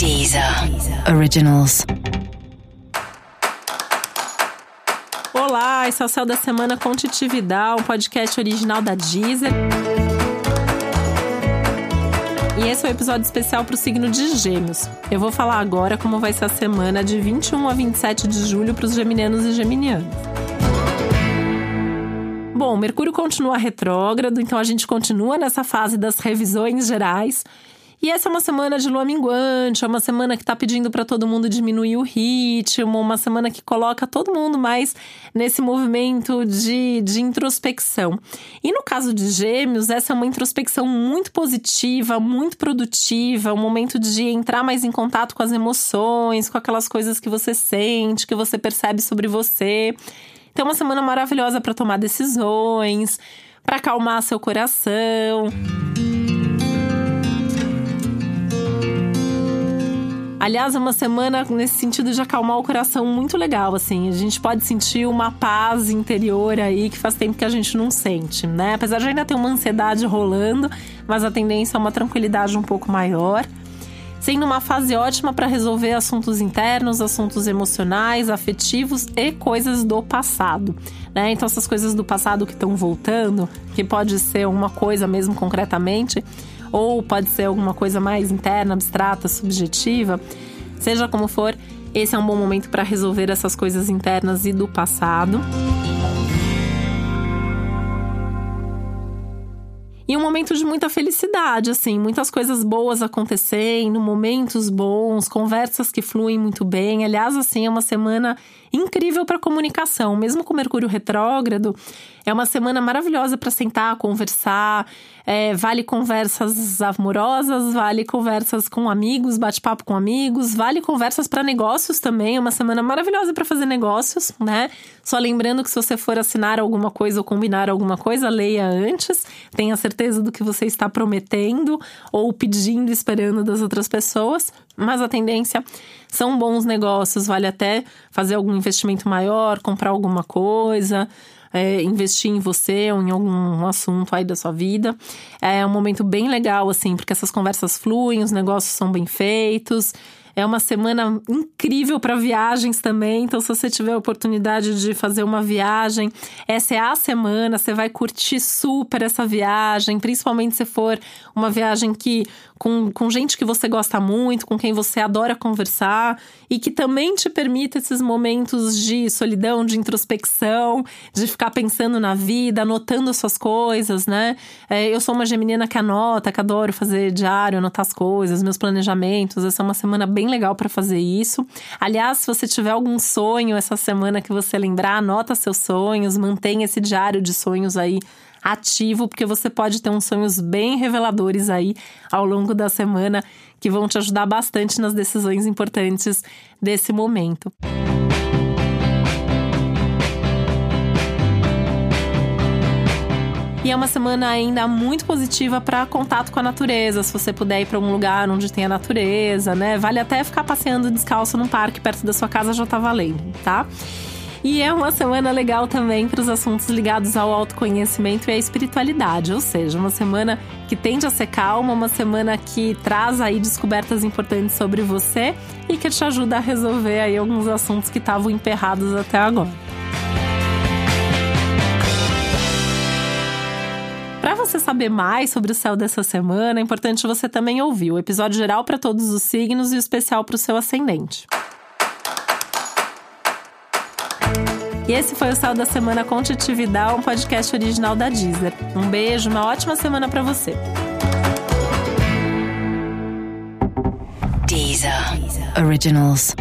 Deezer Originals. Olá, esse é o Céu da Semana com Titividade, um podcast original da Deezer. E esse é o um episódio especial para o signo de Gêmeos. Eu vou falar agora como vai ser a semana de 21 a 27 de julho para os geminianos e geminianas. Bom, Mercúrio continua retrógrado, então a gente continua nessa fase das revisões gerais. E essa é uma semana de lua minguante, é uma semana que está pedindo para todo mundo diminuir o ritmo, uma semana que coloca todo mundo mais nesse movimento de, de introspecção. E no caso de Gêmeos, essa é uma introspecção muito positiva, muito produtiva, um momento de entrar mais em contato com as emoções, com aquelas coisas que você sente, que você percebe sobre você. Então, é uma semana maravilhosa para tomar decisões, para acalmar seu coração. Aliás, é uma semana nesse sentido de acalmar o coração muito legal, assim. A gente pode sentir uma paz interior aí que faz tempo que a gente não sente, né? Apesar de ainda ter uma ansiedade rolando, mas a tendência é uma tranquilidade um pouco maior. Sendo uma fase ótima para resolver assuntos internos, assuntos emocionais, afetivos e coisas do passado. Né? Então, essas coisas do passado que estão voltando, que pode ser uma coisa mesmo concretamente, ou pode ser alguma coisa mais interna, abstrata, subjetiva. Seja como for, esse é um bom momento para resolver essas coisas internas e do passado. E um momento de muita felicidade, assim, muitas coisas boas acontecendo, momentos bons, conversas que fluem muito bem. Aliás, assim, é uma semana incrível para comunicação, mesmo com Mercúrio retrógrado. É uma semana maravilhosa para sentar, conversar. É, vale conversas amorosas, vale conversas com amigos, bate-papo com amigos, vale conversas para negócios também. É uma semana maravilhosa para fazer negócios, né? Só lembrando que se você for assinar alguma coisa ou combinar alguma coisa, leia antes. Tenha certeza do que você está prometendo ou pedindo, esperando das outras pessoas. Mas a tendência são bons negócios, vale até fazer algum investimento maior, comprar alguma coisa é, investir em você ou em algum assunto aí da sua vida. É um momento bem legal, assim, porque essas conversas fluem, os negócios são bem feitos. É uma semana incrível para viagens também. Então, se você tiver a oportunidade de fazer uma viagem, essa é a semana. Você vai curtir super essa viagem, principalmente se for uma viagem que com, com gente que você gosta muito, com quem você adora conversar e que também te permita esses momentos de solidão, de introspecção, de ficar pensando na vida, anotando as suas coisas, né? É, eu sou uma geminina que anota, que adoro fazer diário, anotar as coisas, meus planejamentos. Essa é uma semana bem legal para fazer isso. Aliás, se você tiver algum sonho essa semana que você lembrar, anota seus sonhos, mantenha esse diário de sonhos aí ativo, porque você pode ter uns sonhos bem reveladores aí ao longo da semana que vão te ajudar bastante nas decisões importantes desse momento. E é uma semana ainda muito positiva para contato com a natureza. Se você puder ir para um lugar onde tem a natureza, né? Vale até ficar passeando descalço num parque perto da sua casa já tá valendo, tá? E é uma semana legal também para os assuntos ligados ao autoconhecimento e à espiritualidade, ou seja, uma semana que tende a ser calma, uma semana que traz aí descobertas importantes sobre você e que te ajuda a resolver aí alguns assuntos que estavam emperrados até agora. Você saber mais sobre o céu dessa semana, é importante você também ouvir o episódio geral para todos os signos e o especial para o seu ascendente. E esse foi o Sal da Semana com Titividade, um podcast original da Deezer. Um beijo, uma ótima semana para você. Deezer. Originals.